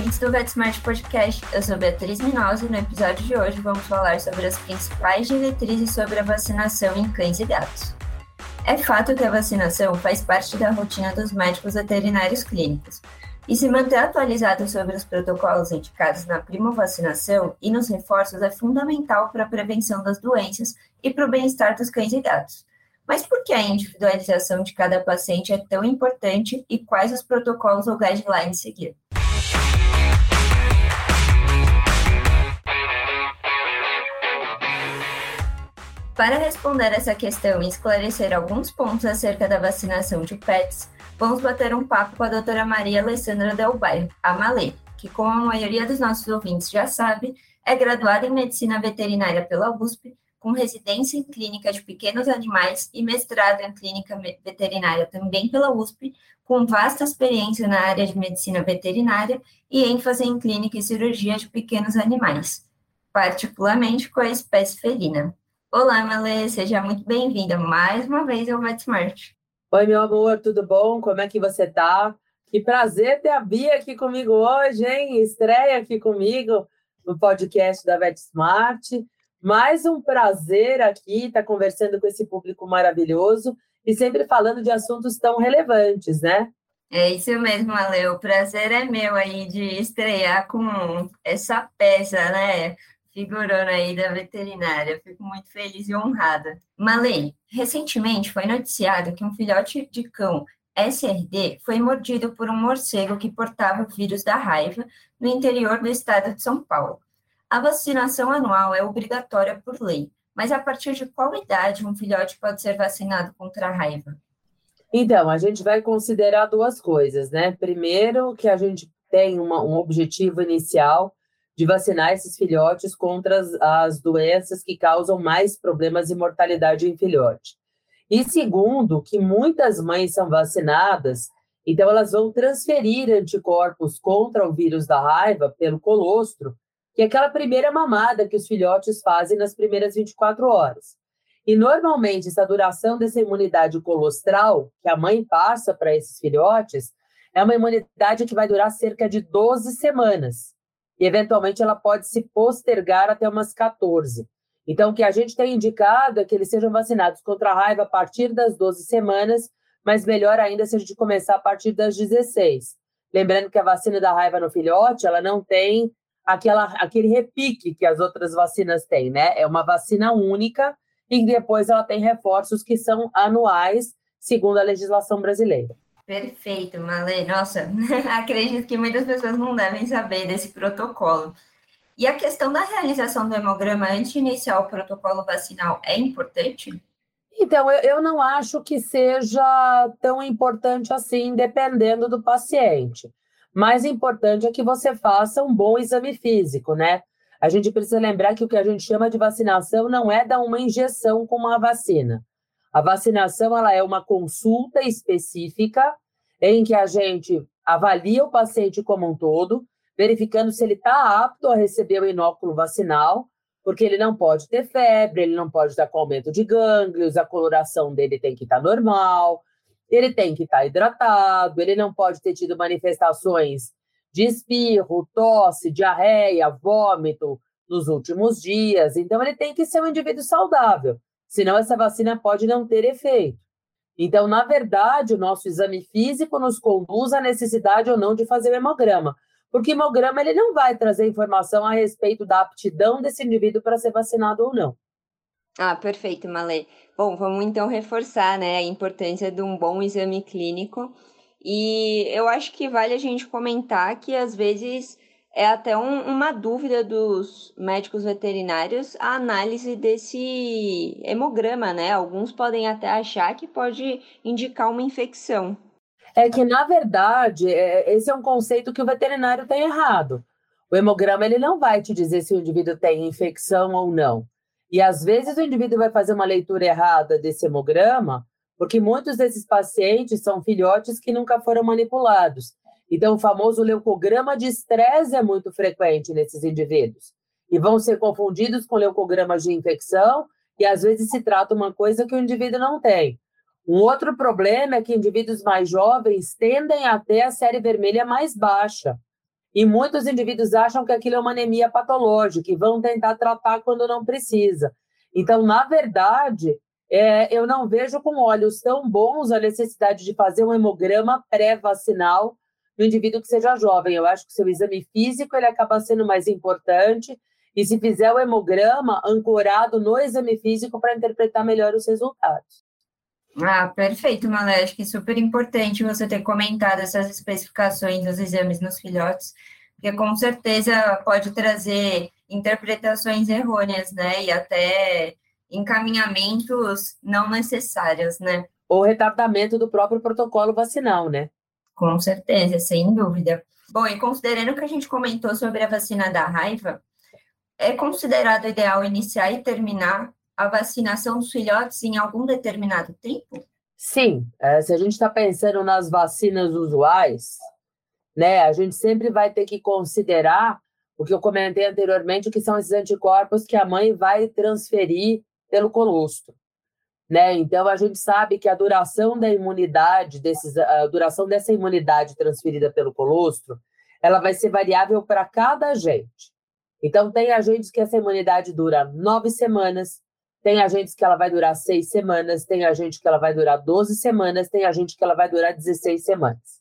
ouvintes do VetSmart Podcast. Eu sou Beatriz Minosa e no episódio de hoje vamos falar sobre as principais diretrizes sobre a vacinação em cães e gatos. É fato que a vacinação faz parte da rotina dos médicos veterinários clínicos, e se manter atualizado sobre os protocolos indicados na primovacinação e nos reforços é fundamental para a prevenção das doenças e para o bem-estar dos cães e gatos. Mas por que a individualização de cada paciente é tão importante e quais os protocolos ou guidelines seguir? Para responder essa questão e esclarecer alguns pontos acerca da vacinação de pets, vamos bater um papo com a doutora Maria Alessandra Del Bairro, a Malê, que, como a maioria dos nossos ouvintes já sabe, é graduada em Medicina Veterinária pela USP, com residência em Clínica de Pequenos Animais e mestrado em Clínica Veterinária também pela USP, com vasta experiência na área de Medicina Veterinária e ênfase em Clínica e Cirurgia de Pequenos Animais, particularmente com a espécie felina. Olá, Malê, seja muito bem-vinda mais uma vez ao VetSmart. Oi, meu amor, tudo bom? Como é que você tá? Que prazer ter a Bia aqui comigo hoje, hein? Estreia aqui comigo no podcast da VetSmart. Mais um prazer aqui estar tá conversando com esse público maravilhoso e sempre falando de assuntos tão relevantes, né? É isso mesmo, Ale. O prazer é meu aí de estrear com essa peça, né? Figurando aí da veterinária. Fico muito feliz e honrada. Malê, recentemente foi noticiado que um filhote de cão SRD foi mordido por um morcego que portava o vírus da raiva no interior do estado de São Paulo. A vacinação anual é obrigatória por lei, mas a partir de qual idade um filhote pode ser vacinado contra a raiva? Então, a gente vai considerar duas coisas, né? Primeiro, que a gente tem uma, um objetivo inicial de vacinar esses filhotes contra as, as doenças que causam mais problemas e mortalidade em filhote. E segundo, que muitas mães são vacinadas, então elas vão transferir anticorpos contra o vírus da raiva pelo colostro, que é aquela primeira mamada que os filhotes fazem nas primeiras 24 horas. E normalmente essa duração dessa imunidade colostral que a mãe passa para esses filhotes é uma imunidade que vai durar cerca de 12 semanas e eventualmente ela pode se postergar até umas 14. Então, o que a gente tem indicado é que eles sejam vacinados contra a raiva a partir das 12 semanas, mas melhor ainda se a gente começar a partir das 16. Lembrando que a vacina da raiva no filhote, ela não tem aquela, aquele repique que as outras vacinas têm, né? É uma vacina única e depois ela tem reforços que são anuais, segundo a legislação brasileira. Perfeito, Malê. Nossa, acredito que muitas pessoas não devem saber desse protocolo. E a questão da realização do hemograma antes de iniciar o protocolo vacinal é importante? Então, eu, eu não acho que seja tão importante assim, dependendo do paciente. Mais importante é que você faça um bom exame físico, né? A gente precisa lembrar que o que a gente chama de vacinação não é dar uma injeção com uma vacina. A vacinação ela é uma consulta específica em que a gente avalia o paciente como um todo, verificando se ele está apto a receber o inóculo vacinal, porque ele não pode ter febre, ele não pode estar com aumento de gânglios, a coloração dele tem que estar normal, ele tem que estar hidratado, ele não pode ter tido manifestações de espirro, tosse, diarreia, vômito nos últimos dias. Então, ele tem que ser um indivíduo saudável, senão essa vacina pode não ter efeito. Então, na verdade, o nosso exame físico nos conduz à necessidade ou não de fazer o hemograma, porque o hemograma ele não vai trazer informação a respeito da aptidão desse indivíduo para ser vacinado ou não. Ah, perfeito, Malê. Bom, vamos então reforçar né, a importância de um bom exame clínico. E eu acho que vale a gente comentar que às vezes é até um, uma dúvida dos médicos veterinários a análise desse hemograma, né? Alguns podem até achar que pode indicar uma infecção. É que, na verdade, é, esse é um conceito que o veterinário tem errado. O hemograma ele não vai te dizer se o indivíduo tem infecção ou não. E às vezes o indivíduo vai fazer uma leitura errada desse hemograma, porque muitos desses pacientes são filhotes que nunca foram manipulados. Então, o famoso leucograma de estresse é muito frequente nesses indivíduos. E vão ser confundidos com leucogramas de infecção, e às vezes se trata uma coisa que o indivíduo não tem. Um outro problema é que indivíduos mais jovens tendem a ter a série vermelha mais baixa. E muitos indivíduos acham que aquilo é uma anemia patológica e vão tentar tratar quando não precisa. Então, na verdade, é, eu não vejo com olhos tão bons a necessidade de fazer um hemograma pré-vacinal no indivíduo que seja jovem. Eu acho que o seu exame físico ele acaba sendo mais importante e se fizer o hemograma ancorado no exame físico para interpretar melhor os resultados. Ah, perfeito, Malé. Acho que é super importante você ter comentado essas especificações dos exames nos filhotes, porque com certeza pode trazer interpretações errôneas, né? E até encaminhamentos não necessários, né? Ou retardamento do próprio protocolo vacinal, né? Com certeza, sem dúvida. Bom, e considerando que a gente comentou sobre a vacina da raiva, é considerado ideal iniciar e terminar a vacinação dos filhotes em algum determinado tempo? Sim, é, se a gente está pensando nas vacinas usuais, né, a gente sempre vai ter que considerar o que eu comentei anteriormente, que são esses anticorpos que a mãe vai transferir pelo colostro. Né? Então a gente sabe que a duração da imunidade, desses, a duração dessa imunidade transferida pelo colostro, ela vai ser variável para cada agente. Então tem agentes que essa imunidade dura nove semanas, tem agentes que ela vai durar seis semanas, tem agente que ela vai durar 12 semanas, tem agente que ela vai durar 16 semanas.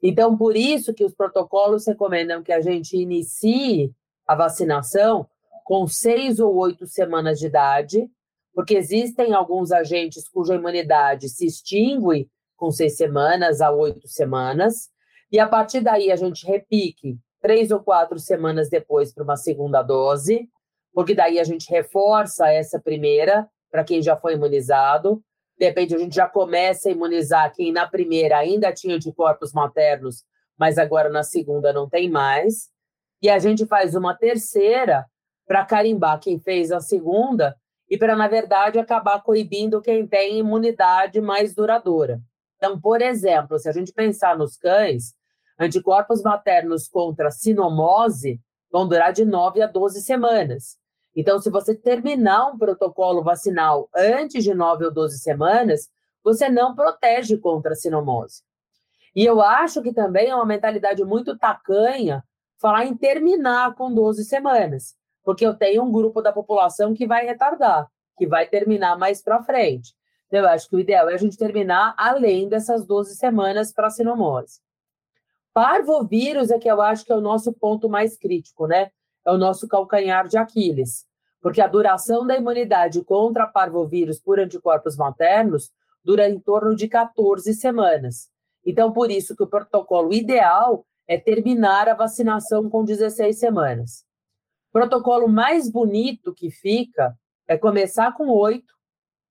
Então, por isso que os protocolos recomendam que a gente inicie a vacinação com seis ou oito semanas de idade, porque existem alguns agentes cuja imunidade se extingue com seis semanas a oito semanas, e a partir daí a gente repique três ou quatro semanas depois para uma segunda dose, porque daí a gente reforça essa primeira para quem já foi imunizado. De repente, a gente já começa a imunizar quem na primeira ainda tinha anticorpos maternos, mas agora na segunda não tem mais. E a gente faz uma terceira para carimbar quem fez a segunda e para, na verdade, acabar coibindo quem tem imunidade mais duradoura. Então, por exemplo, se a gente pensar nos cães, anticorpos maternos contra sinomose vão durar de 9 a 12 semanas. Então, se você terminar um protocolo vacinal antes de 9 ou 12 semanas, você não protege contra a sinomose. E eu acho que também é uma mentalidade muito tacanha falar em terminar com 12 semanas, porque eu tenho um grupo da população que vai retardar, que vai terminar mais para frente. Então, eu acho que o ideal é a gente terminar além dessas 12 semanas para a sinomose. Parvovírus é que eu acho que é o nosso ponto mais crítico, né? É o nosso calcanhar de Aquiles porque a duração da imunidade contra parvovírus por anticorpos maternos dura em torno de 14 semanas. Então, por isso que o protocolo ideal é terminar a vacinação com 16 semanas. Protocolo mais bonito que fica é começar com 8,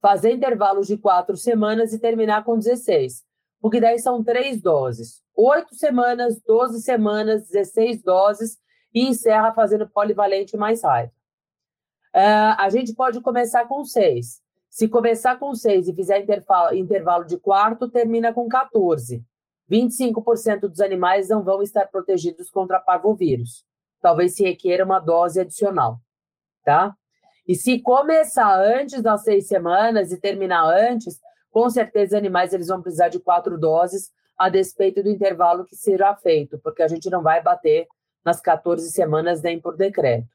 fazer intervalos de 4 semanas e terminar com 16, porque daí são três doses. 8 semanas, 12 semanas, 16 doses e encerra fazendo polivalente mais raiva. Uh, a gente pode começar com seis. Se começar com seis e fizer intervalo, intervalo de quarto, termina com 14. 25% dos animais não vão estar protegidos contra parvovírus. Talvez se requeira uma dose adicional, tá? E se começar antes das seis semanas e terminar antes, com certeza os animais eles vão precisar de quatro doses, a despeito do intervalo que será feito, porque a gente não vai bater nas 14 semanas nem por decreto.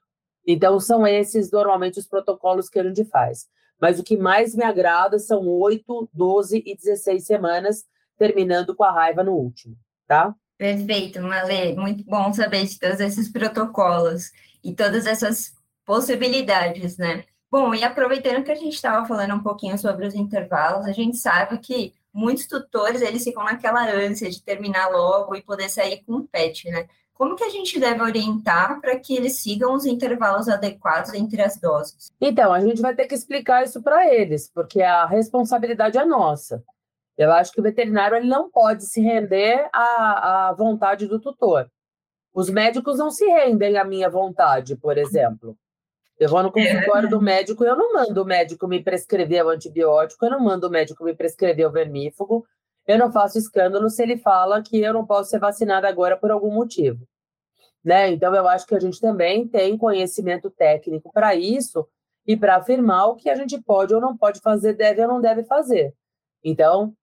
Então, são esses normalmente os protocolos que a gente faz. Mas o que mais me agrada são 8, 12 e 16 semanas, terminando com a raiva no último, tá? Perfeito, Malê. Muito bom saber de todos esses protocolos e todas essas possibilidades, né? Bom, e aproveitando que a gente estava falando um pouquinho sobre os intervalos, a gente sabe que muitos tutores, eles ficam naquela ânsia de terminar logo e poder sair com o pet, né? Como que a gente deve orientar para que eles sigam os intervalos adequados entre as doses? Então, a gente vai ter que explicar isso para eles, porque a responsabilidade é nossa. Eu acho que o veterinário ele não pode se render à, à vontade do tutor. Os médicos não se rendem à minha vontade, por exemplo. Eu vou no consultório do médico eu não mando o médico me prescrever o antibiótico, eu não mando o médico me prescrever o vermífugo, eu não faço escândalo se ele fala que eu não posso ser vacinada agora por algum motivo. Né? Então, eu acho que a gente também tem conhecimento técnico para isso e para afirmar o que a gente pode ou não pode fazer, deve ou não deve fazer. Então,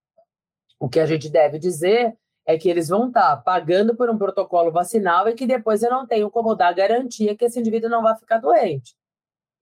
o que a gente deve dizer é que eles vão estar tá pagando por um protocolo vacinal e que depois eu não tenho como dar garantia que esse indivíduo não vai ficar doente.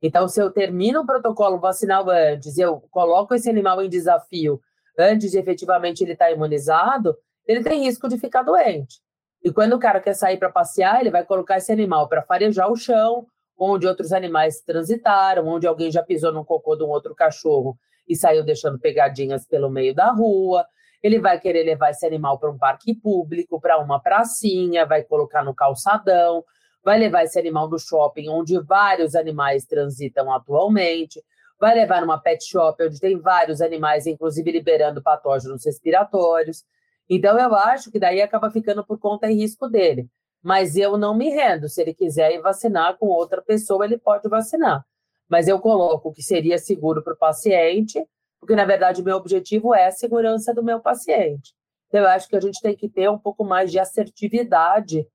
Então, se eu termino o protocolo vacinal antes, eu coloco esse animal em desafio antes de efetivamente ele estar tá imunizado, ele tem risco de ficar doente. E quando o cara quer sair para passear, ele vai colocar esse animal para farejar o chão, onde outros animais transitaram, onde alguém já pisou no cocô de um outro cachorro e saiu deixando pegadinhas pelo meio da rua. Ele vai querer levar esse animal para um parque público, para uma pracinha, vai colocar no calçadão, vai levar esse animal no shopping, onde vários animais transitam atualmente, vai levar numa pet shop, onde tem vários animais, inclusive liberando patógenos respiratórios. Então, eu acho que daí acaba ficando por conta e risco dele. Mas eu não me rendo. Se ele quiser ir vacinar com outra pessoa, ele pode vacinar. Mas eu coloco que seria seguro para o paciente, porque, na verdade, o meu objetivo é a segurança do meu paciente. Então, eu acho que a gente tem que ter um pouco mais de assertividade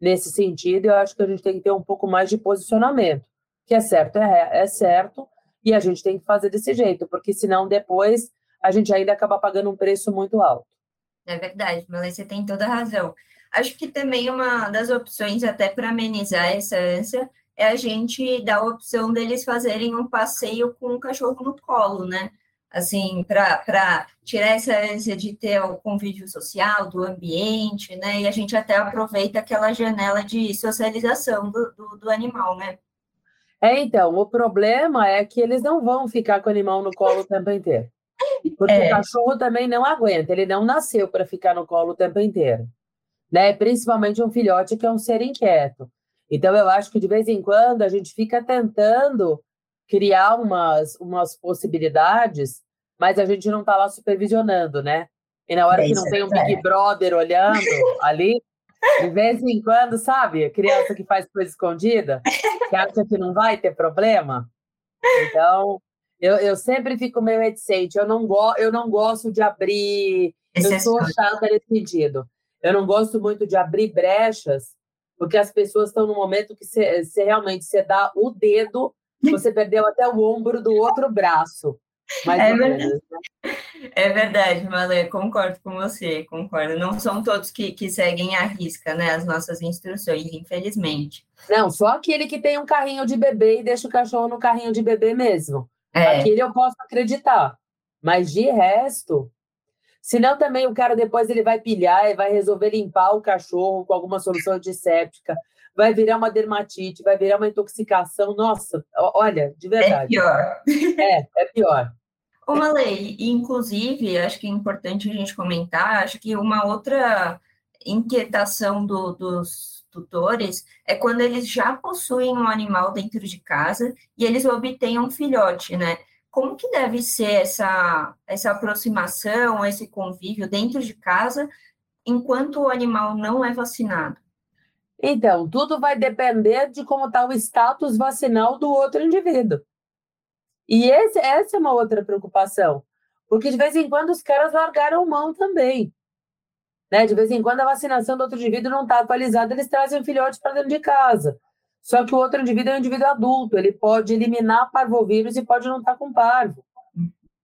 nesse sentido, eu acho que a gente tem que ter um pouco mais de posicionamento. Que é certo, é, é certo, e a gente tem que fazer desse jeito, porque senão depois a gente ainda acaba pagando um preço muito alto. É verdade, mas você tem toda a razão. Acho que também uma das opções, até para amenizar essa ânsia, é a gente dar a opção deles fazerem um passeio com o cachorro no colo, né? Assim, para tirar essa ânsia de ter o convívio social, do ambiente, né? E a gente até aproveita aquela janela de socialização do, do, do animal, né? É, então, o problema é que eles não vão ficar com o animal no colo o tempo inteiro. Porque é. o cachorro também não aguenta, ele não nasceu para ficar no colo o tempo inteiro. Né? Principalmente um filhote que é um ser inquieto. Então, eu acho que de vez em quando a gente fica tentando criar umas, umas possibilidades, mas a gente não está lá supervisionando, né? E na hora que não tem um Big é. Brother olhando ali, de vez em quando, sabe? Criança que faz coisa escondida, que acha que não vai ter problema. Então, eu, eu sempre fico meio reticente. Eu não, go, eu não gosto de abrir. Eu sou chata nesse sentido. Eu não gosto muito de abrir brechas, porque as pessoas estão no momento que você realmente você dá o dedo, você perdeu até o ombro do outro braço. É, verdade. Né? é verdade, Malê, concordo com você, concordo. Não são todos que, que seguem à risca, né, as nossas instruções, infelizmente. Não, só aquele que tem um carrinho de bebê e deixa o cachorro no carrinho de bebê mesmo. É. Aquele eu posso acreditar. Mas de resto, senão também o cara depois ele vai pilhar e vai resolver limpar o cachorro com alguma solução antisséptica, vai virar uma dermatite, vai virar uma intoxicação. Nossa, olha, de é verdade. É pior. É, é pior. Uma lei, inclusive, acho que é importante a gente comentar, acho que uma outra inquietação do, dos tutores é quando eles já possuem um animal dentro de casa e eles obtêm um filhote, né? Como que deve ser essa, essa aproximação, esse convívio dentro de casa, enquanto o animal não é vacinado? Então, tudo vai depender de como está o status vacinal do outro indivíduo. E esse, essa é uma outra preocupação, porque de vez em quando os caras largaram mão também. Né? De vez em quando a vacinação do outro indivíduo não está atualizada, eles trazem filhotes para dentro de casa. Só que o outro indivíduo é um indivíduo adulto, ele pode eliminar parvovírus e pode não estar tá com parvo,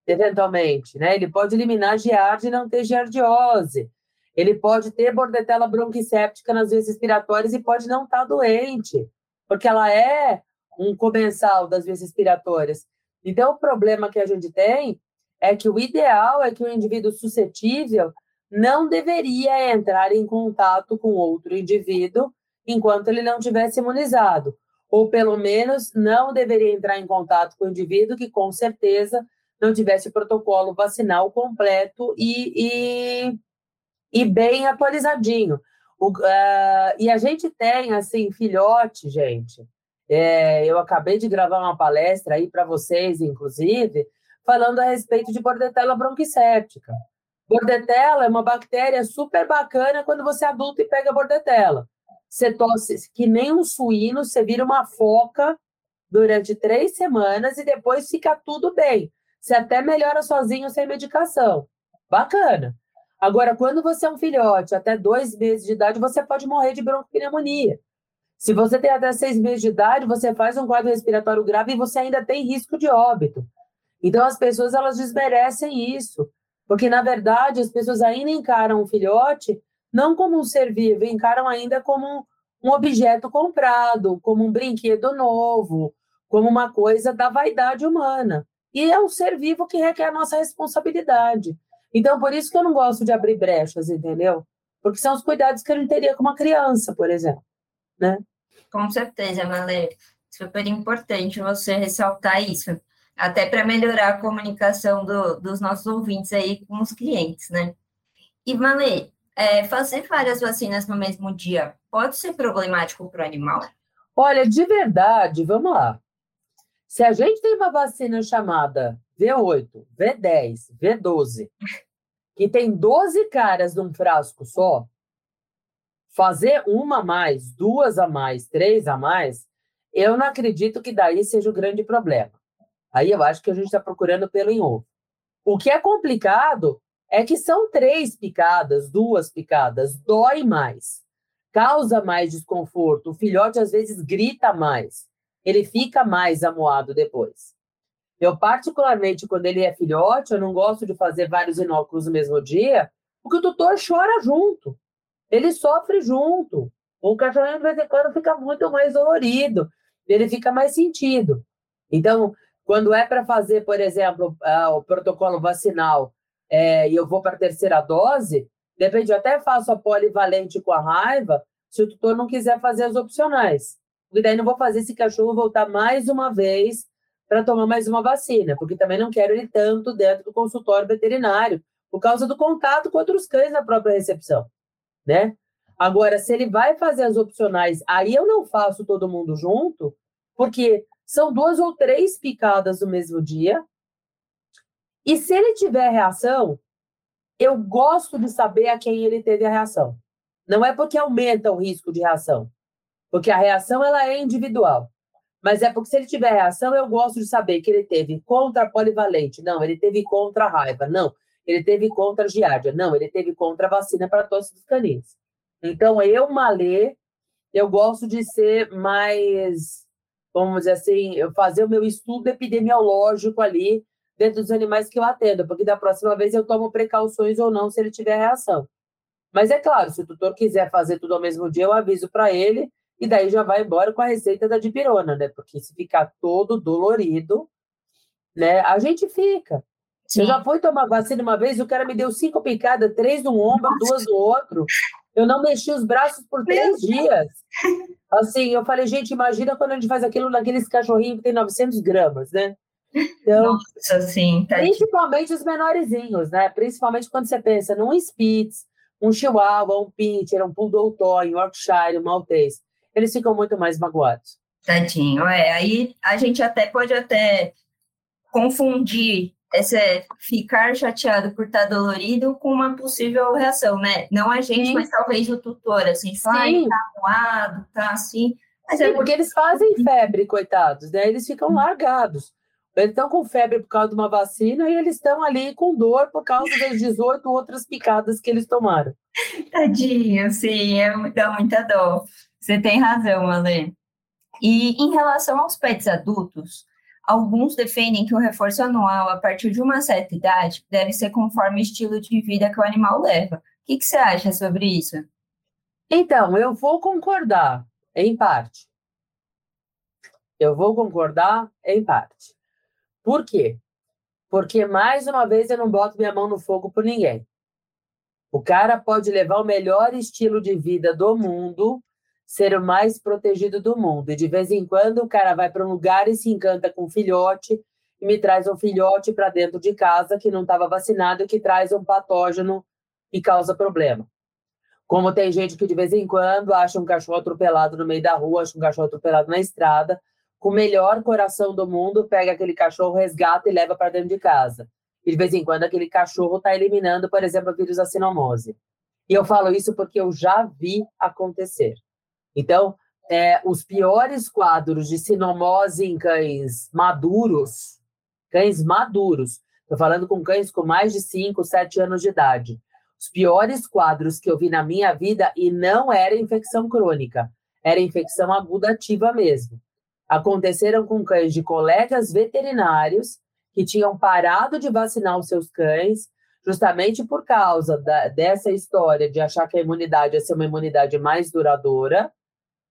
eventualmente. Né? Ele pode eliminar giardia e não ter giardiose. Ele pode ter bordetela bronquicéptica nas vias respiratórias e pode não estar tá doente, porque ela é um comensal das vias respiratórias. Então, o problema que a gente tem é que o ideal é que o indivíduo suscetível não deveria entrar em contato com outro indivíduo enquanto ele não tivesse imunizado, ou pelo menos não deveria entrar em contato com o indivíduo que com certeza não tivesse o protocolo vacinal completo e, e, e bem atualizadinho. O, uh, e a gente tem, assim, filhote, gente. É, eu acabei de gravar uma palestra aí para vocês, inclusive, falando a respeito de bordetela bronquicéptica. Bordetela é uma bactéria super bacana quando você é adulto e pega bordetela. Você tosse que nem um suíno, você vira uma foca durante três semanas e depois fica tudo bem. Você até melhora sozinho sem medicação. Bacana. Agora, quando você é um filhote, até dois meses de idade, você pode morrer de broncopneumonia. Se você tem até seis meses de idade, você faz um quadro respiratório grave e você ainda tem risco de óbito. Então, as pessoas elas desmerecem isso. Porque, na verdade, as pessoas ainda encaram o filhote não como um ser vivo, encaram ainda como um objeto comprado, como um brinquedo novo, como uma coisa da vaidade humana. E é um ser vivo que requer a nossa responsabilidade. Então, por isso que eu não gosto de abrir brechas, entendeu? Porque são os cuidados que a gente teria com uma criança, por exemplo, né? Com certeza, Malê. Super importante você ressaltar isso. Até para melhorar a comunicação do, dos nossos ouvintes aí com os clientes, né? E, Malê, é, fazer várias vacinas no mesmo dia pode ser problemático para o animal? Olha, de verdade, vamos lá. Se a gente tem uma vacina chamada V8, V10, V12, que tem 12 caras num frasco só, fazer uma a mais, duas a mais, três a mais, eu não acredito que daí seja o grande problema. Aí eu acho que a gente está procurando pelo em ovo. O que é complicado é que são três picadas, duas picadas, dói mais, causa mais desconforto. O filhote às vezes grita mais, ele fica mais amuado depois. Eu, particularmente, quando ele é filhote, eu não gosto de fazer vários inóculos no mesmo dia, porque o tutor chora junto. Ele sofre junto. O cachorrinho, de vez em quando, fica muito mais dolorido. Ele fica mais sentido. Então, quando é para fazer, por exemplo, uh, o protocolo vacinal é, e eu vou para a terceira dose, depende, eu até faço a polivalente com a raiva, se o tutor não quiser fazer as opcionais. Porque daí não vou fazer esse cachorro voltar mais uma vez para tomar mais uma vacina, porque também não quero ele tanto dentro do consultório veterinário, por causa do contato com outros cães na própria recepção, né? Agora, se ele vai fazer as opcionais, aí eu não faço todo mundo junto, porque são duas ou três picadas no mesmo dia, e se ele tiver reação, eu gosto de saber a quem ele teve a reação. Não é porque aumenta o risco de reação, porque a reação ela é individual. Mas é porque se ele tiver reação, eu gosto de saber que ele teve contra a polivalente, não, ele teve contra a raiva, não, ele teve contra a giardia, não, ele teve contra a vacina para tosse dos caninos. Então, eu, Malê, eu gosto de ser mais, vamos dizer assim, eu fazer o meu estudo epidemiológico ali dentro dos animais que eu atendo, porque da próxima vez eu tomo precauções ou não se ele tiver reação. Mas é claro, se o tutor quiser fazer tudo ao mesmo dia, eu aviso para ele e daí já vai embora com a receita da dipirona, né? Porque se ficar todo dolorido, né, a gente fica. Sim. Eu já fui tomar vacina uma vez, o cara me deu cinco picadas, três no ombro, Nossa. duas no outro. Eu não mexi os braços por três dias. Assim, eu falei, gente, imagina quando a gente faz aquilo naqueles cachorrinhos que tem 900 gramas, né? Então, Nossa, sim, tá principalmente os menorzinhos, né? Principalmente quando você pensa num Spitz, um Chihuahua, um Pincher, um Poodle Toy, um Yorkshire, um Maltese. Eles ficam muito mais magoados. Tadinho, é. Aí a gente até pode até confundir esse ficar chateado por estar dolorido com uma possível reação, né? Não a gente, Sim. mas talvez o tutor, assim, fala, tá moado, tá assim. Mas é Sim, é porque eles fazem febre, coitados, né? Eles ficam largados. Eles estão com febre por causa de uma vacina e eles estão ali com dor por causa das 18 outras picadas que eles tomaram. Tadinho, sim, é, dá muita dor. Você tem razão, Ale. E em relação aos pets adultos, alguns defendem que o reforço anual a partir de uma certa idade deve ser conforme o estilo de vida que o animal leva. O que, que você acha sobre isso? Então, eu vou concordar, em parte. Eu vou concordar em parte. Por quê? Porque, mais uma vez, eu não boto minha mão no fogo por ninguém. O cara pode levar o melhor estilo de vida do mundo, ser o mais protegido do mundo. E de vez em quando o cara vai para um lugar e se encanta com um filhote e me traz um filhote para dentro de casa que não estava vacinado e que traz um patógeno e causa problema. Como tem gente que de vez em quando acha um cachorro atropelado no meio da rua, acha um cachorro atropelado na estrada, com o melhor coração do mundo, pega aquele cachorro, resgata e leva para dentro de casa. E de vez em quando aquele cachorro está eliminando, por exemplo, o vírus da sinomose. E eu falo isso porque eu já vi acontecer. Então, é, os piores quadros de sinomose em cães maduros, cães maduros, estou falando com cães com mais de 5, 7 anos de idade. Os piores quadros que eu vi na minha vida, e não era infecção crônica, era infecção aguda ativa mesmo aconteceram com cães de colegas veterinários que tinham parado de vacinar os seus cães, justamente por causa da, dessa história de achar que a imunidade ia ser uma imunidade mais duradoura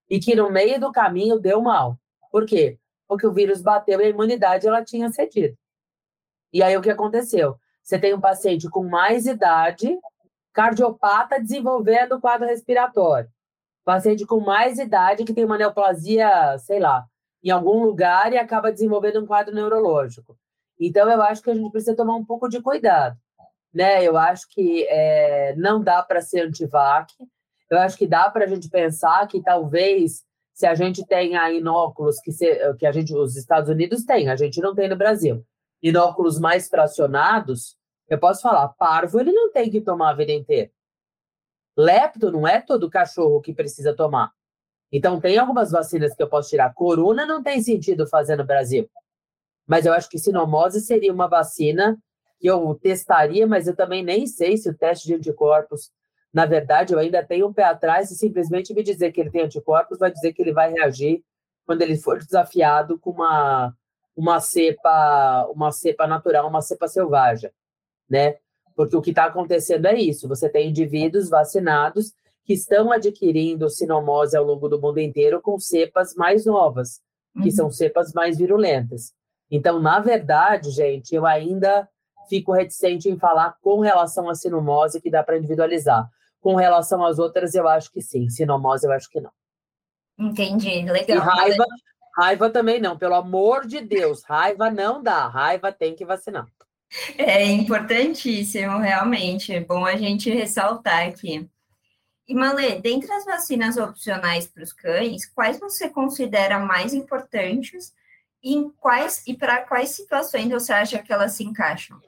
e que no meio do caminho deu mal. Por quê? Porque o vírus bateu e a imunidade ela tinha cedido. E aí o que aconteceu? Você tem um paciente com mais idade, cardiopata desenvolvendo quadro respiratório. Paciente com mais idade que tem uma neoplasia, sei lá, em algum lugar e acaba desenvolvendo um quadro neurológico. Então, eu acho que a gente precisa tomar um pouco de cuidado. Né? Eu acho que é, não dá para ser antivac. Eu acho que dá para a gente pensar que talvez, se a gente tenha inóculos que, se, que a gente, os Estados Unidos têm, a gente não tem no Brasil, inóculos mais fracionados, eu posso falar, parvo ele não tem que tomar a vida inteira. Lepto não é todo cachorro que precisa tomar. Então, tem algumas vacinas que eu posso tirar. Corona não tem sentido fazer no Brasil. Mas eu acho que sinomose seria uma vacina que eu testaria, mas eu também nem sei se o teste de anticorpos, na verdade, eu ainda tenho um pé atrás e simplesmente me dizer que ele tem anticorpos vai dizer que ele vai reagir quando ele for desafiado com uma, uma cepa, uma cepa natural, uma cepa selvagem, né? Porque o que está acontecendo é isso: você tem indivíduos vacinados que estão adquirindo sinomose ao longo do mundo inteiro com cepas mais novas, que uhum. são cepas mais virulentas. Então, na verdade, gente, eu ainda fico reticente em falar com relação à sinomose, que dá para individualizar. Com relação às outras, eu acho que sim. Sinomose, eu acho que não. Entendi, legal. E raiva, raiva também não, pelo amor de Deus. Raiva não dá, raiva tem que vacinar. É importantíssimo, realmente. É bom a gente ressaltar aqui. E Malê, dentre as vacinas opcionais para os cães, quais você considera mais importantes e em quais e para quais situações você acha que elas se encaixam?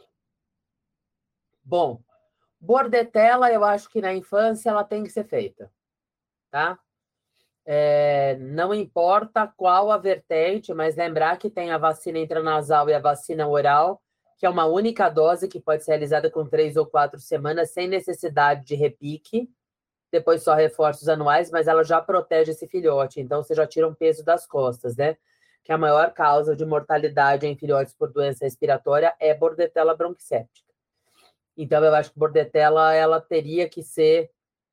Bom, bordetela, eu acho que na infância ela tem que ser feita, tá? É, não importa qual a vertente, mas lembrar que tem a vacina intranasal e a vacina oral, que é uma única dose que pode ser realizada com três ou quatro semanas, sem necessidade de repique depois só reforços anuais, mas ela já protege esse filhote, então você já tira um peso das costas, né? Que a maior causa de mortalidade em filhotes por doença respiratória é bordetela bronquicéptica. Então eu acho que bordetela ela teria que ser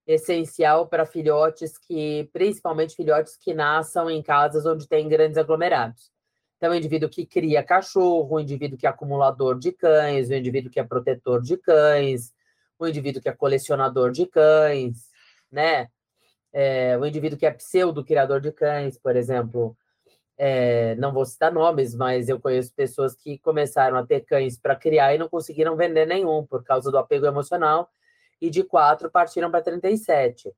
essencial para filhotes que, principalmente filhotes que nasçam em casas onde tem grandes aglomerados. Então, o indivíduo que cria cachorro, o indivíduo que é acumulador de cães, o indivíduo que é protetor de cães, o indivíduo que é colecionador de cães, né? É, o indivíduo que é pseudo-criador de cães, por exemplo, é, não vou citar nomes, mas eu conheço pessoas que começaram a ter cães para criar e não conseguiram vender nenhum por causa do apego emocional, e de quatro partiram para 37.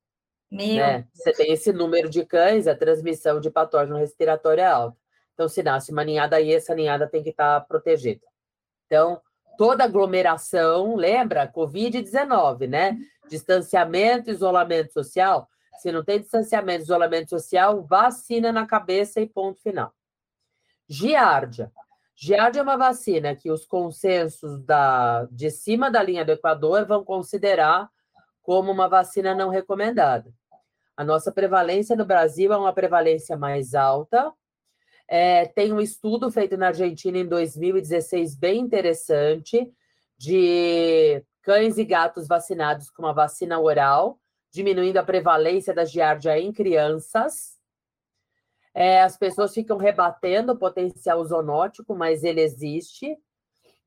Meu. Né? Você tem esse número de cães, a transmissão de patógeno respiratório é alta. Então, se nasce uma ninhada aí, essa ninhada tem que estar tá protegida. Então, toda aglomeração, lembra? Covid-19, né? Distanciamento, isolamento social. Se não tem distanciamento, isolamento social, vacina na cabeça e ponto final. Giardia. Giardia é uma vacina que os consensos da, de cima da linha do Equador vão considerar como uma vacina não recomendada. A nossa prevalência no Brasil é uma prevalência mais alta, é, tem um estudo feito na Argentina em 2016 bem interessante de cães e gatos vacinados com uma vacina oral, diminuindo a prevalência da giardia em crianças. É, as pessoas ficam rebatendo o potencial zoonótico, mas ele existe.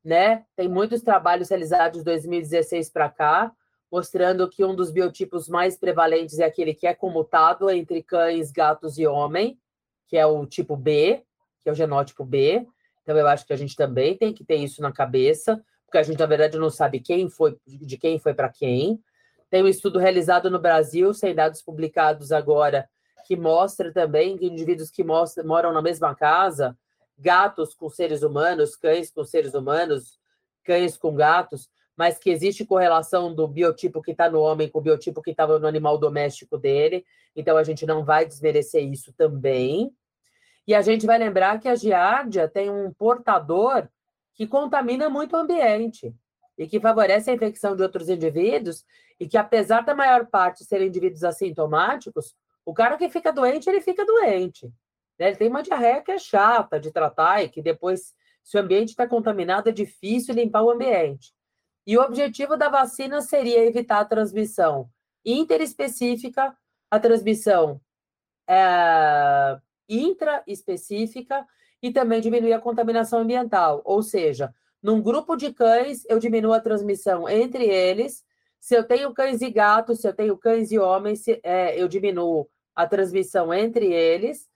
Né? Tem muitos trabalhos realizados de 2016 para cá, mostrando que um dos biotipos mais prevalentes é aquele que é comutado entre cães, gatos e homem que é o tipo B, que é o genótipo B. Então, eu acho que a gente também tem que ter isso na cabeça, porque a gente, na verdade, não sabe quem foi, de quem foi para quem. Tem um estudo realizado no Brasil, sem dados publicados agora, que mostra também que indivíduos que moram na mesma casa, gatos com seres humanos, cães com seres humanos, cães com gatos, mas que existe correlação do biotipo que está no homem com o biotipo que estava no animal doméstico dele. Então, a gente não vai desmerecer isso também. E a gente vai lembrar que a giardia tem um portador que contamina muito o ambiente e que favorece a infecção de outros indivíduos e que, apesar da maior parte serem indivíduos assintomáticos, o cara que fica doente, ele fica doente. Né? Ele tem uma diarreia que é chata de tratar e que depois, se o ambiente está contaminado, é difícil limpar o ambiente. E o objetivo da vacina seria evitar a transmissão interespecífica, a transmissão é, intraespecífica e também diminuir a contaminação ambiental. Ou seja, num grupo de cães, eu diminuo a transmissão entre eles. Se eu tenho cães e gatos, se eu tenho cães e homens, é, eu diminuo a transmissão entre eles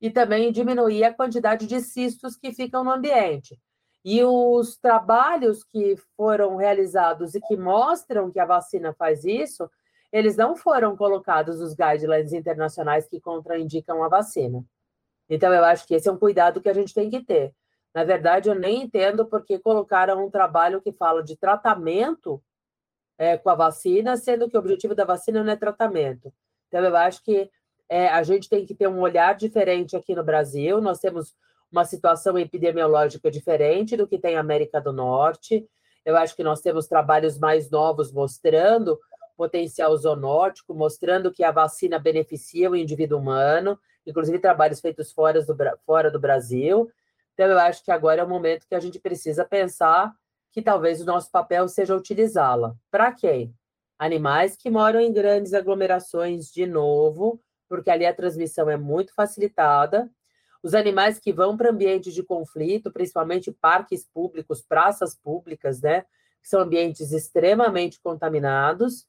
e também diminuir a quantidade de cistos que ficam no ambiente. E os trabalhos que foram realizados e que mostram que a vacina faz isso, eles não foram colocados nos guidelines internacionais que contraindicam a vacina. Então, eu acho que esse é um cuidado que a gente tem que ter. Na verdade, eu nem entendo porque colocaram um trabalho que fala de tratamento é, com a vacina, sendo que o objetivo da vacina não é tratamento. Então, eu acho que é, a gente tem que ter um olhar diferente aqui no Brasil. Nós temos uma situação epidemiológica diferente do que tem a América do Norte. Eu acho que nós temos trabalhos mais novos mostrando potencial zoonótico, mostrando que a vacina beneficia o indivíduo humano, inclusive trabalhos feitos fora do, fora do Brasil. Então, eu acho que agora é o momento que a gente precisa pensar que talvez o nosso papel seja utilizá-la. Para quem? Animais que moram em grandes aglomerações, de novo, porque ali a transmissão é muito facilitada, os animais que vão para ambientes de conflito, principalmente parques públicos, praças públicas, né? Que são ambientes extremamente contaminados.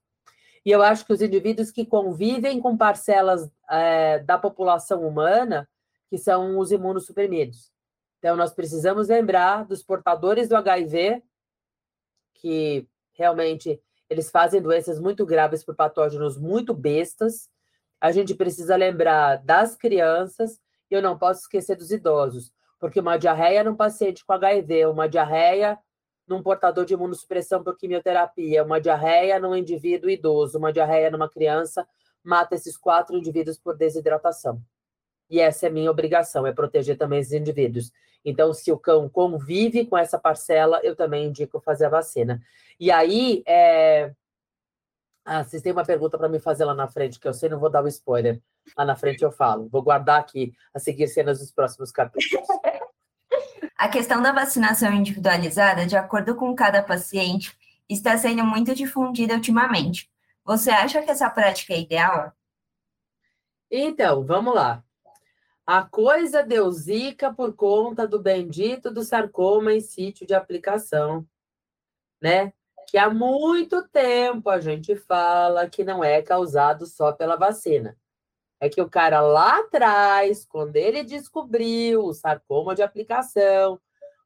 E eu acho que os indivíduos que convivem com parcelas é, da população humana, que são os imunossuprimidos. Então, nós precisamos lembrar dos portadores do HIV, que realmente eles fazem doenças muito graves por patógenos muito bestas. A gente precisa lembrar das crianças e eu não posso esquecer dos idosos, porque uma diarreia num paciente com HIV, uma diarreia num portador de imunossupressão por quimioterapia, uma diarreia num indivíduo idoso, uma diarreia numa criança, mata esses quatro indivíduos por desidratação. E essa é minha obrigação, é proteger também esses indivíduos. Então, se o cão convive com essa parcela, eu também indico fazer a vacina. E aí, é... ah, vocês têm uma pergunta para me fazer lá na frente, que eu sei, não vou dar o um spoiler. Lá na frente eu falo. Vou guardar aqui a seguir cenas dos próximos capítulos. A questão da vacinação individualizada, de acordo com cada paciente, está sendo muito difundida ultimamente. Você acha que essa prática é ideal? Então, vamos lá. A coisa deu zica por conta do bendito do sarcoma em sítio de aplicação, né? Que há muito tempo a gente fala que não é causado só pela vacina é que o cara lá atrás, quando ele descobriu o sarcoma de aplicação,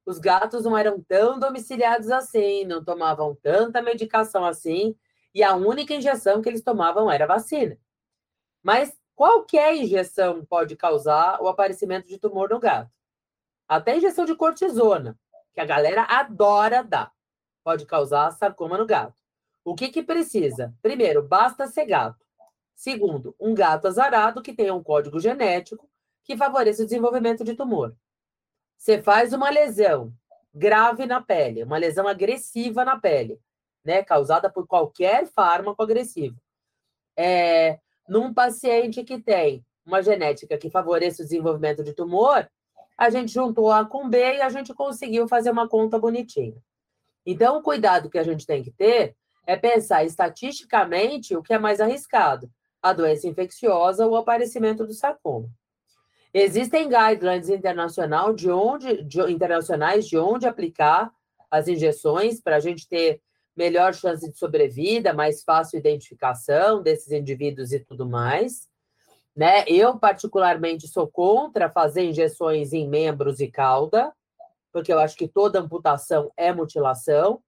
os gatos não eram tão domiciliados assim, não tomavam tanta medicação assim, e a única injeção que eles tomavam era vacina. Mas qualquer injeção pode causar o aparecimento de tumor no gato. Até injeção de cortisona, que a galera adora dar, pode causar sarcoma no gato. O que que precisa? Primeiro, basta ser gato. Segundo, um gato azarado que tenha um código genético que favoreça o desenvolvimento de tumor. Você faz uma lesão grave na pele, uma lesão agressiva na pele, né, causada por qualquer fármaco agressivo. É, num paciente que tem uma genética que favoreça o desenvolvimento de tumor, a gente juntou A com B e a gente conseguiu fazer uma conta bonitinha. Então, o cuidado que a gente tem que ter é pensar estatisticamente o que é mais arriscado a doença infecciosa ou o aparecimento do sarcoma. Existem guidelines internacional de onde, de, internacionais de onde aplicar as injeções para a gente ter melhor chance de sobrevida, mais fácil identificação desses indivíduos e tudo mais. Né? Eu, particularmente, sou contra fazer injeções em membros e cauda, porque eu acho que toda amputação é mutilação.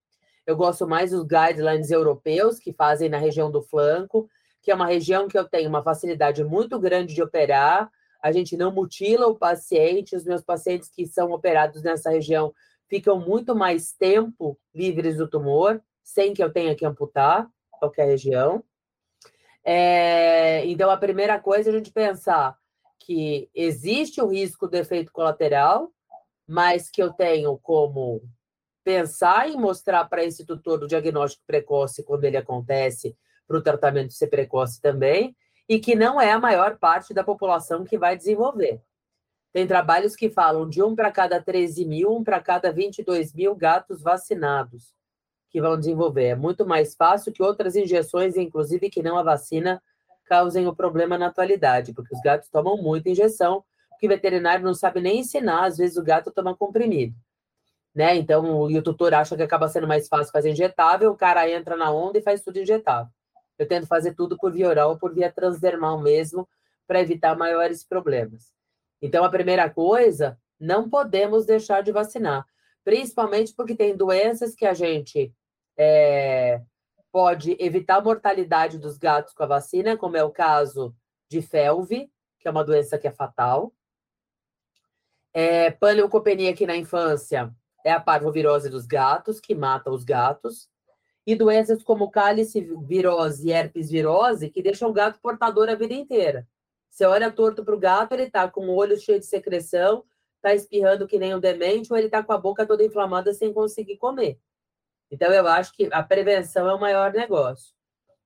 Eu gosto mais dos guidelines europeus, que fazem na região do flanco, que é uma região que eu tenho uma facilidade muito grande de operar. A gente não mutila o paciente, os meus pacientes que são operados nessa região ficam muito mais tempo livres do tumor, sem que eu tenha que amputar qualquer região. É, então, a primeira coisa é a gente pensar que existe o risco do efeito colateral, mas que eu tenho como pensar em mostrar para esse tutor o diagnóstico precoce quando ele acontece para o tratamento ser precoce também, e que não é a maior parte da população que vai desenvolver. Tem trabalhos que falam de um para cada 13 mil, um para cada 22 mil gatos vacinados, que que vão desenvolver. É muito mais fácil que outras injeções, inclusive que não a vacina, causem o problema na atualidade, porque os gatos tomam muita injeção, porque o veterinário não sabe nem ensinar, às vezes o gato toma comprimido. Né? Então, e o tutor acha que acaba sendo mais fácil fazer injetável, o cara entra na onda e faz tudo injetável. Eu tento fazer tudo por via oral ou por via transdermal mesmo, para evitar maiores problemas. Então, a primeira coisa, não podemos deixar de vacinar, principalmente porque tem doenças que a gente é, pode evitar a mortalidade dos gatos com a vacina, como é o caso de felve, que é uma doença que é fatal. É, panleucopenia aqui na infância é a parvovirose dos gatos, que mata os gatos. E doenças como cálice virose e herpes virose, que deixam o gato portador a vida inteira. Você olha torto para o gato, ele está com o olho cheio de secreção, está espirrando que nem um demente, ou ele está com a boca toda inflamada sem conseguir comer. Então, eu acho que a prevenção é o maior negócio.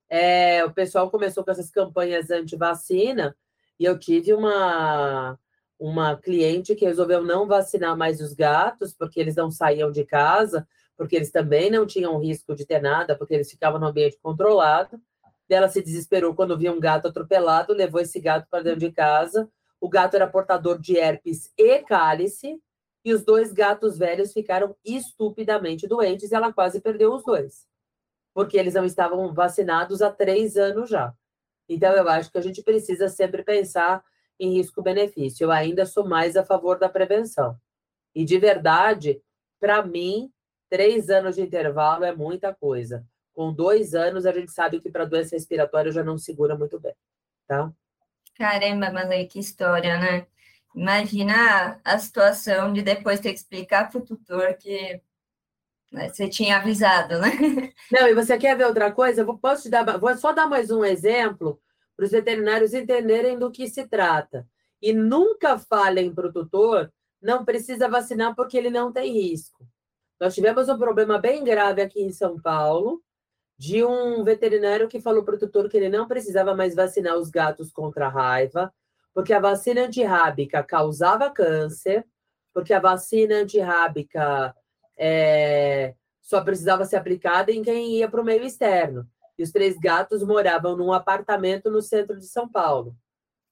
É, o pessoal começou com essas campanhas anti-vacina e eu tive uma, uma cliente que resolveu não vacinar mais os gatos, porque eles não saíam de casa, porque eles também não tinham risco de ter nada, porque eles ficavam no ambiente controlado. Ela se desesperou quando viu um gato atropelado, levou esse gato para dentro de casa. O gato era portador de herpes e cálice, e os dois gatos velhos ficaram estupidamente doentes e ela quase perdeu os dois, porque eles não estavam vacinados há três anos já. Então, eu acho que a gente precisa sempre pensar em risco-benefício. Eu ainda sou mais a favor da prevenção. E, de verdade, para mim, três anos de intervalo é muita coisa. Com dois anos, a gente sabe que para doença respiratória já não segura muito bem, tá? Caramba, Malê, que história, né? Imagina a situação de depois ter que explicar para o tutor que né, você tinha avisado, né? Não, e você quer ver outra coisa? Vou, posso te dar, vou só dar mais um exemplo para os veterinários entenderem do que se trata. E nunca falem para o tutor, não precisa vacinar porque ele não tem risco. Nós tivemos um problema bem grave aqui em São Paulo, de um veterinário que falou para o tutor que ele não precisava mais vacinar os gatos contra a raiva, porque a vacina antirrábica causava câncer, porque a vacina antirrábica é, só precisava ser aplicada em quem ia para o meio externo. E os três gatos moravam num apartamento no centro de São Paulo.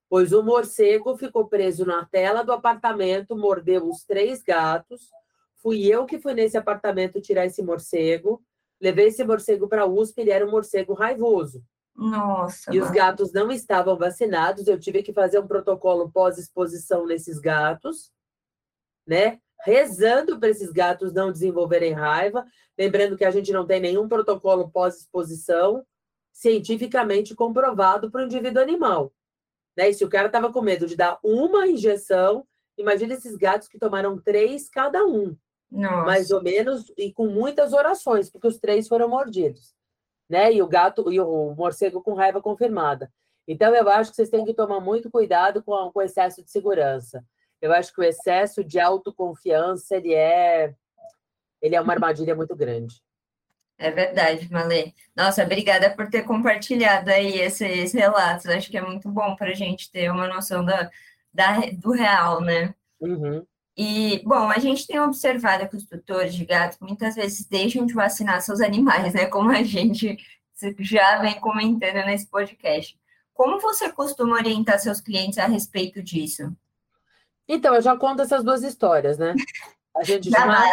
Pois o morcego ficou preso na tela do apartamento, mordeu os três gatos. Fui eu que fui nesse apartamento tirar esse morcego. Levei esse morcego para a USP, ele era um morcego raivoso. Nossa. E os gatos não estavam vacinados, eu tive que fazer um protocolo pós-exposição nesses gatos, né? Rezando para esses gatos não desenvolverem raiva. Lembrando que a gente não tem nenhum protocolo pós-exposição cientificamente comprovado para o indivíduo animal. Né? E se o cara estava com medo de dar uma injeção, imagina esses gatos que tomaram três cada um. Nossa. Mais ou menos, e com muitas orações, porque os três foram mordidos né? E o gato e o morcego com raiva confirmada. Então, eu acho que vocês têm que tomar muito cuidado com, com o excesso de segurança. Eu acho que o excesso de autoconfiança, ele é, ele é uma armadilha muito grande. É verdade, Malê. Nossa, obrigada por ter compartilhado aí esses relatos. Acho que é muito bom para a gente ter uma noção da, da, do real, né? Uhum. E, bom, a gente tem observado que os tutores de gato muitas vezes deixam de vacinar seus animais, né? Como a gente já vem comentando nesse podcast. Como você costuma orientar seus clientes a respeito disso? Então, eu já conto essas duas histórias, né? A gente já,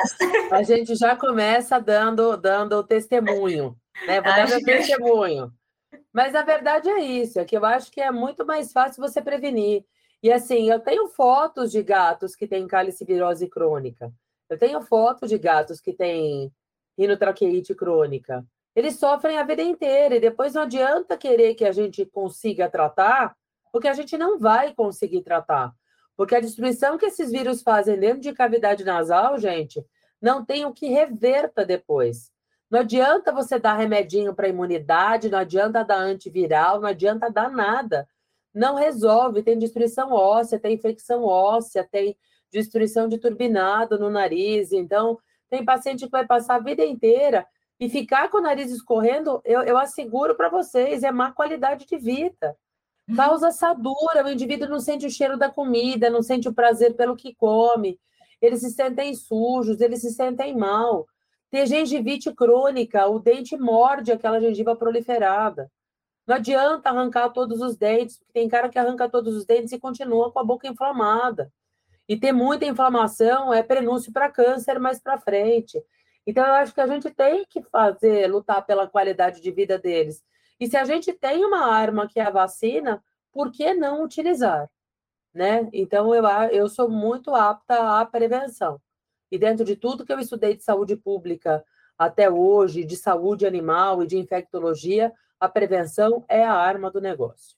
a gente já começa dando, dando testemunho, né? Vou dar meu testemunho. Mas a verdade é isso, é que eu acho que é muito mais fácil você prevenir. E assim, eu tenho fotos de gatos que têm calicivirose crônica. Eu tenho fotos de gatos que têm rinotraqueite crônica. Eles sofrem a vida inteira e depois não adianta querer que a gente consiga tratar, porque a gente não vai conseguir tratar. Porque a destruição que esses vírus fazem dentro de cavidade nasal, gente, não tem o que reverta depois. Não adianta você dar remedinho para imunidade, não adianta dar antiviral, não adianta dar nada não resolve. Tem destruição óssea, tem infecção óssea, tem destruição de turbinado no nariz. Então, tem paciente que vai passar a vida inteira e ficar com o nariz escorrendo, eu, eu asseguro para vocês, é má qualidade de vida. Uhum. Causa assadura, o indivíduo não sente o cheiro da comida, não sente o prazer pelo que come, eles se sentem sujos, eles se sentem mal. Tem gengivite crônica, o dente morde aquela gengiva proliferada. Não adianta arrancar todos os dentes, porque tem cara que arranca todos os dentes e continua com a boca inflamada. E ter muita inflamação é prenúncio para câncer mais para frente. Então, eu acho que a gente tem que fazer, lutar pela qualidade de vida deles. E se a gente tem uma arma que é a vacina, por que não utilizar? Né? Então, eu, eu sou muito apta à prevenção. E dentro de tudo que eu estudei de saúde pública até hoje, de saúde animal e de infectologia, a prevenção é a arma do negócio.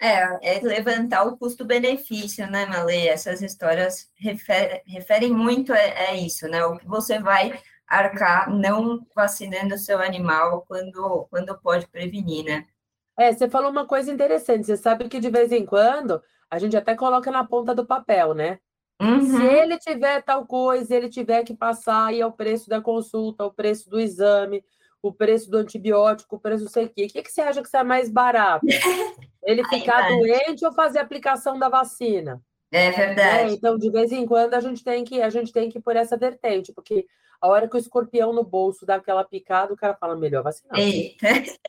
É, é levantar o custo-benefício, né, Malê? Essas histórias refer, referem muito a, a, isso, né? O que você vai arcar não vacinando o seu animal quando, quando pode prevenir, né? É, você falou uma coisa interessante. Você sabe que de vez em quando a gente até coloca na ponta do papel, né? Uhum. Se ele tiver tal coisa, ele tiver que passar aí o preço da consulta, o preço do exame, o preço do antibiótico, o preço do sei o quê. O que, que você acha que sai mais barato? Ele ficar Ai, doente ou fazer a aplicação da vacina? É verdade. É, então, de vez em quando, a gente tem que a gente tem que ir por essa vertente, porque a hora que o escorpião no bolso dá aquela picada, o cara fala melhor vacinar. Eita.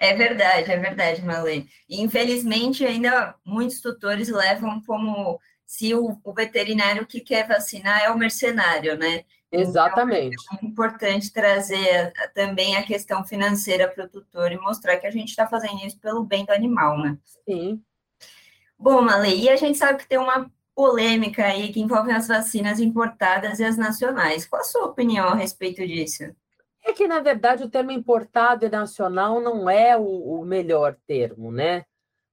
É verdade, é verdade, Malê. infelizmente, ainda muitos tutores levam como se o, o veterinário que quer vacinar é o mercenário, né? Exatamente. Então, é importante trazer também a questão financeira para o tutor e mostrar que a gente está fazendo isso pelo bem do animal, né? Sim. Bom, Malê, e a gente sabe que tem uma polêmica aí que envolve as vacinas importadas e as nacionais. Qual a sua opinião a respeito disso? É que, na verdade, o termo importado e nacional não é o, o melhor termo, né?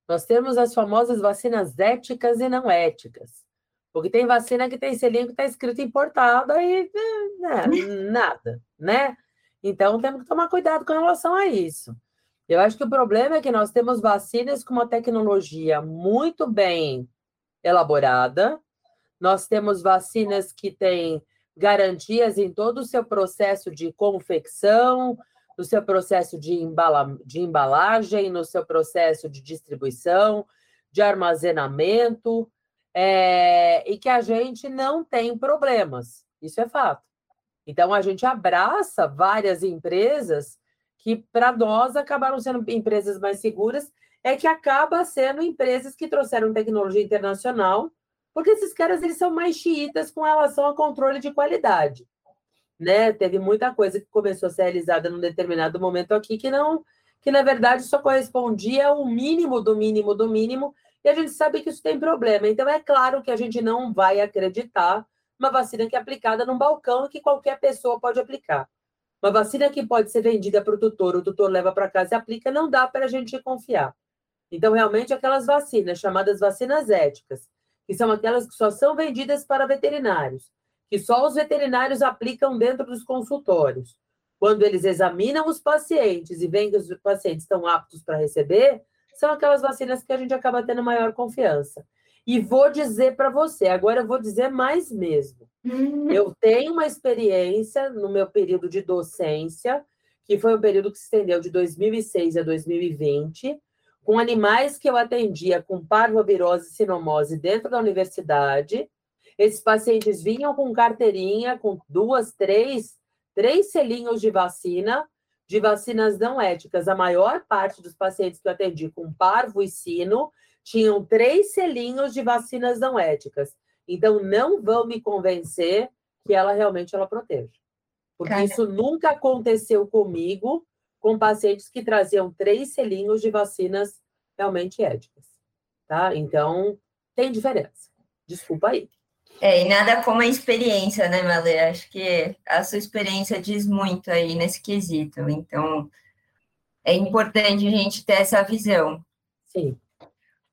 Nós temos as famosas vacinas éticas e não éticas. Porque tem vacina que tem selinho que está escrito importada e né, nada, né? Então temos que tomar cuidado com relação a isso. Eu acho que o problema é que nós temos vacinas com uma tecnologia muito bem elaborada, nós temos vacinas que têm garantias em todo o seu processo de confecção, no seu processo de, embala de embalagem, no seu processo de distribuição, de armazenamento é, e que a gente não tem problemas. Isso é fato. Então, a gente abraça várias empresas que, para nós, acabaram sendo empresas mais seguras, é que acaba sendo empresas que trouxeram tecnologia internacional, porque esses caras eles são mais xiitas com relação ao controle de qualidade. Né? Teve muita coisa que começou a ser realizada num determinado momento aqui que não, que na verdade só correspondia ao mínimo do mínimo do mínimo e a gente sabe que isso tem problema. Então, é claro que a gente não vai acreditar uma vacina que é aplicada num balcão que qualquer pessoa pode aplicar. Uma vacina que pode ser vendida para o tutor, o tutor leva para casa e aplica, não dá para a gente confiar. Então, realmente, aquelas vacinas chamadas vacinas éticas, que são aquelas que só são vendidas para veterinários, que só os veterinários aplicam dentro dos consultórios. Quando eles examinam os pacientes e veem que os pacientes estão aptos para receber, são aquelas vacinas que a gente acaba tendo maior confiança. E vou dizer para você, agora eu vou dizer mais mesmo. Hum. Eu tenho uma experiência no meu período de docência, que foi um período que se estendeu de 2006 a 2020, com animais que eu atendia com parvovirose e sinomose dentro da universidade. Esses pacientes vinham com carteirinha, com duas, três, três selinhos de vacina, de vacinas não éticas, a maior parte dos pacientes que eu atendi com parvo e sino tinham três selinhos de vacinas não éticas. Então, não vão me convencer que ela realmente ela protege. Porque Cara. isso nunca aconteceu comigo com pacientes que traziam três selinhos de vacinas realmente éticas. Tá? Então, tem diferença. Desculpa aí. É, e nada como a experiência, né, Malê? Acho que a sua experiência diz muito aí nesse quesito. Então, é importante a gente ter essa visão. Sim.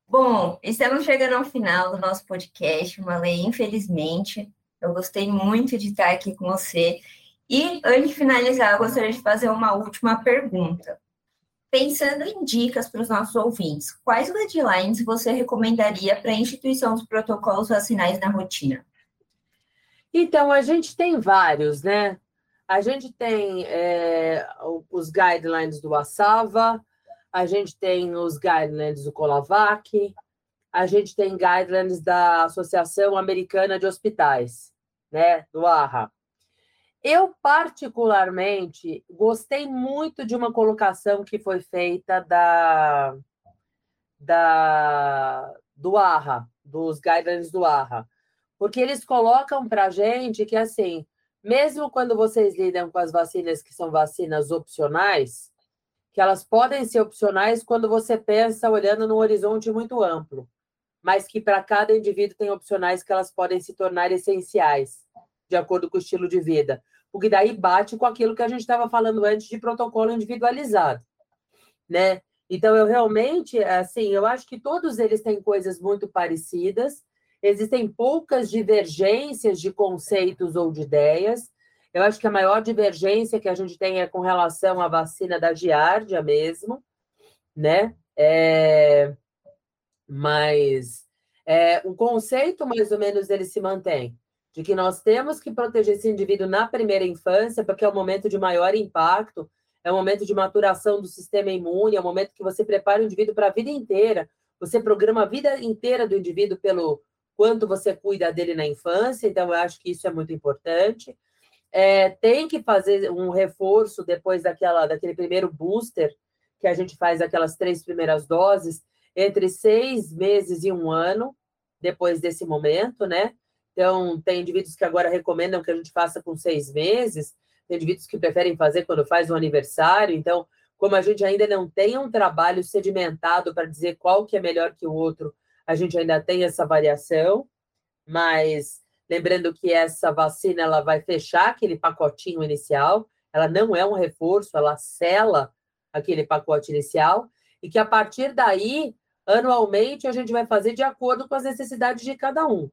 Bom, estamos chegando ao final do nosso podcast, Malê, infelizmente. Eu gostei muito de estar aqui com você. E, antes de finalizar, eu gostaria de fazer uma última pergunta. Pensando em dicas para os nossos ouvintes, quais guidelines você recomendaria para a instituição dos protocolos vacinais na rotina? Então, a gente tem vários, né? A gente tem é, os guidelines do ASAVA, a gente tem os guidelines do Colavac, a gente tem guidelines da Associação Americana de Hospitais, né? Do AHA. Eu, particularmente, gostei muito de uma colocação que foi feita da, da, do ARRA, dos guidelines do ARRA, porque eles colocam para a gente que, assim, mesmo quando vocês lidam com as vacinas que são vacinas opcionais, que elas podem ser opcionais quando você pensa olhando num horizonte muito amplo, mas que para cada indivíduo tem opcionais que elas podem se tornar essenciais, de acordo com o estilo de vida porque daí bate com aquilo que a gente estava falando antes de protocolo individualizado, né? Então, eu realmente, assim, eu acho que todos eles têm coisas muito parecidas, existem poucas divergências de conceitos ou de ideias. Eu acho que a maior divergência que a gente tem é com relação à vacina da giardia mesmo, né? É... Mas é, o conceito, mais ou menos, ele se mantém de que nós temos que proteger esse indivíduo na primeira infância, porque é o momento de maior impacto, é o momento de maturação do sistema imune, é o momento que você prepara o indivíduo para a vida inteira, você programa a vida inteira do indivíduo pelo quanto você cuida dele na infância, então eu acho que isso é muito importante. É, tem que fazer um reforço depois daquela, daquele primeiro booster, que a gente faz aquelas três primeiras doses, entre seis meses e um ano, depois desse momento, né? Então, tem indivíduos que agora recomendam que a gente faça com seis meses, tem indivíduos que preferem fazer quando faz o aniversário. Então, como a gente ainda não tem um trabalho sedimentado para dizer qual que é melhor que o outro, a gente ainda tem essa variação, mas lembrando que essa vacina ela vai fechar aquele pacotinho inicial, ela não é um reforço, ela sela aquele pacote inicial, e que a partir daí, anualmente, a gente vai fazer de acordo com as necessidades de cada um.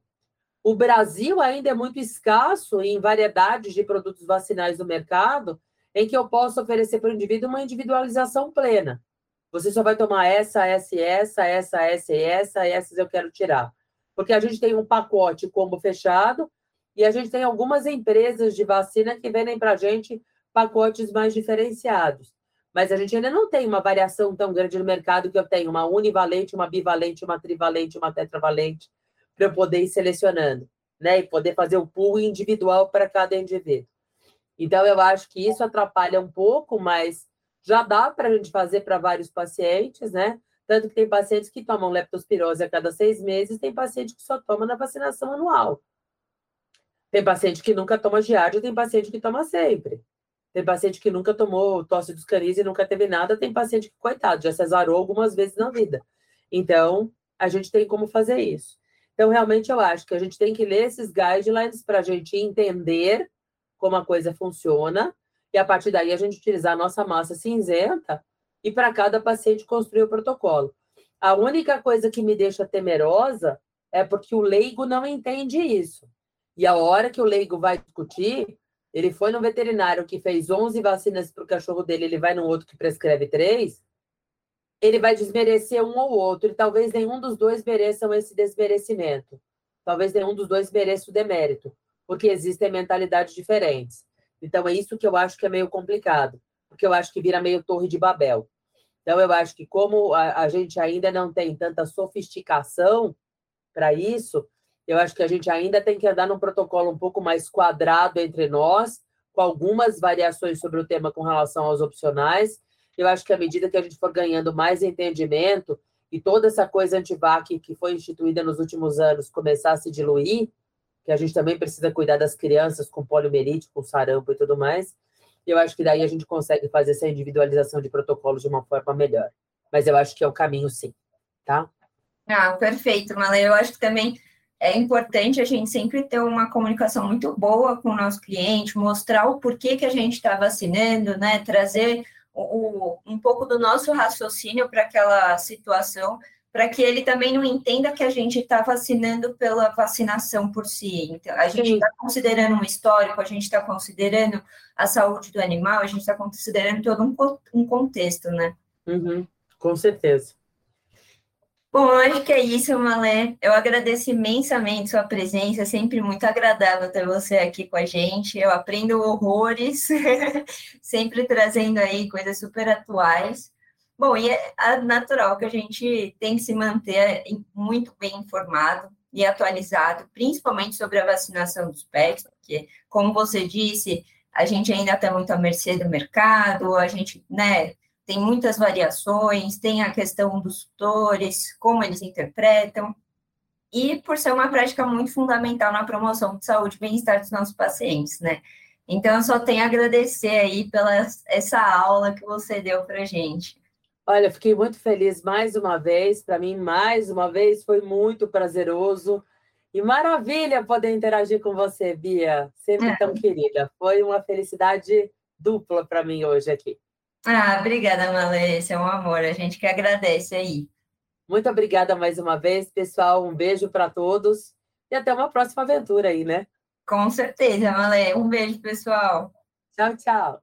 O Brasil ainda é muito escasso em variedades de produtos vacinais no mercado, em que eu posso oferecer para o indivíduo uma individualização plena. Você só vai tomar essa, essa, essa, essa, essa, essa, essas eu quero tirar. Porque a gente tem um pacote combo fechado e a gente tem algumas empresas de vacina que vendem para a gente pacotes mais diferenciados. Mas a gente ainda não tem uma variação tão grande no mercado que eu tenho uma univalente, uma bivalente, uma trivalente, uma tetravalente para eu poder ir selecionando, né? E poder fazer o pool individual para cada indivíduo. Então, eu acho que isso atrapalha um pouco, mas já dá para a gente fazer para vários pacientes, né? Tanto que tem pacientes que tomam leptospirose a cada seis meses, tem paciente que só toma na vacinação anual. Tem paciente que nunca toma giardia, tem paciente que toma sempre. Tem paciente que nunca tomou tosse dos canis e nunca teve nada, tem paciente que, coitado, já cesarou algumas vezes na vida. Então, a gente tem como fazer isso. Então, realmente, eu acho que a gente tem que ler esses guidelines para a gente entender como a coisa funciona e, a partir daí, a gente utilizar a nossa massa cinzenta e para cada paciente construir o protocolo. A única coisa que me deixa temerosa é porque o leigo não entende isso. E a hora que o leigo vai discutir, ele foi no veterinário que fez 11 vacinas para o cachorro dele, ele vai no outro que prescreve três, ele vai desmerecer um ou outro, e talvez nenhum dos dois mereçam esse desmerecimento. Talvez nenhum dos dois mereça o demérito, porque existem mentalidades diferentes. Então, é isso que eu acho que é meio complicado, porque eu acho que vira meio torre de Babel. Então, eu acho que, como a, a gente ainda não tem tanta sofisticação para isso, eu acho que a gente ainda tem que andar num protocolo um pouco mais quadrado entre nós, com algumas variações sobre o tema com relação aos opcionais, eu acho que à medida que a gente for ganhando mais entendimento e toda essa coisa antivac que foi instituída nos últimos anos começar a se diluir, que a gente também precisa cuidar das crianças com poliomielite, com sarampo e tudo mais, eu acho que daí a gente consegue fazer essa individualização de protocolos de uma forma melhor. Mas eu acho que é o caminho, sim, tá? Ah, perfeito, Malê. Eu acho que também é importante a gente sempre ter uma comunicação muito boa com o nosso cliente, mostrar o porquê que a gente está vacinando, né? Trazer o, um pouco do nosso raciocínio para aquela situação, para que ele também não entenda que a gente está vacinando pela vacinação por si. Então, a gente está considerando um histórico, a gente está considerando a saúde do animal, a gente está considerando todo um, um contexto, né? Uhum, com certeza. Bom, acho que é isso, Malé. Eu agradeço imensamente sua presença, é sempre muito agradável ter você aqui com a gente. Eu aprendo horrores, sempre trazendo aí coisas super atuais. Bom, e é natural que a gente tem que se manter muito bem informado e atualizado, principalmente sobre a vacinação dos pets, porque, como você disse, a gente ainda está muito à mercê do mercado, a gente, né, tem muitas variações, tem a questão dos tutores, como eles interpretam, e por ser uma prática muito fundamental na promoção de saúde e bem-estar dos nossos pacientes, né? Então, eu só tenho a agradecer aí pela essa aula que você deu para gente. Olha, fiquei muito feliz mais uma vez. Para mim, mais uma vez, foi muito prazeroso. E maravilha poder interagir com você, Bia. Sempre é. tão querida. Foi uma felicidade dupla para mim hoje aqui. Ah, obrigada, Malêcia. É um amor. A gente que agradece aí. Muito obrigada mais uma vez, pessoal. Um beijo para todos e até uma próxima aventura aí, né? Com certeza, Malê. Um beijo, pessoal. Tchau, tchau.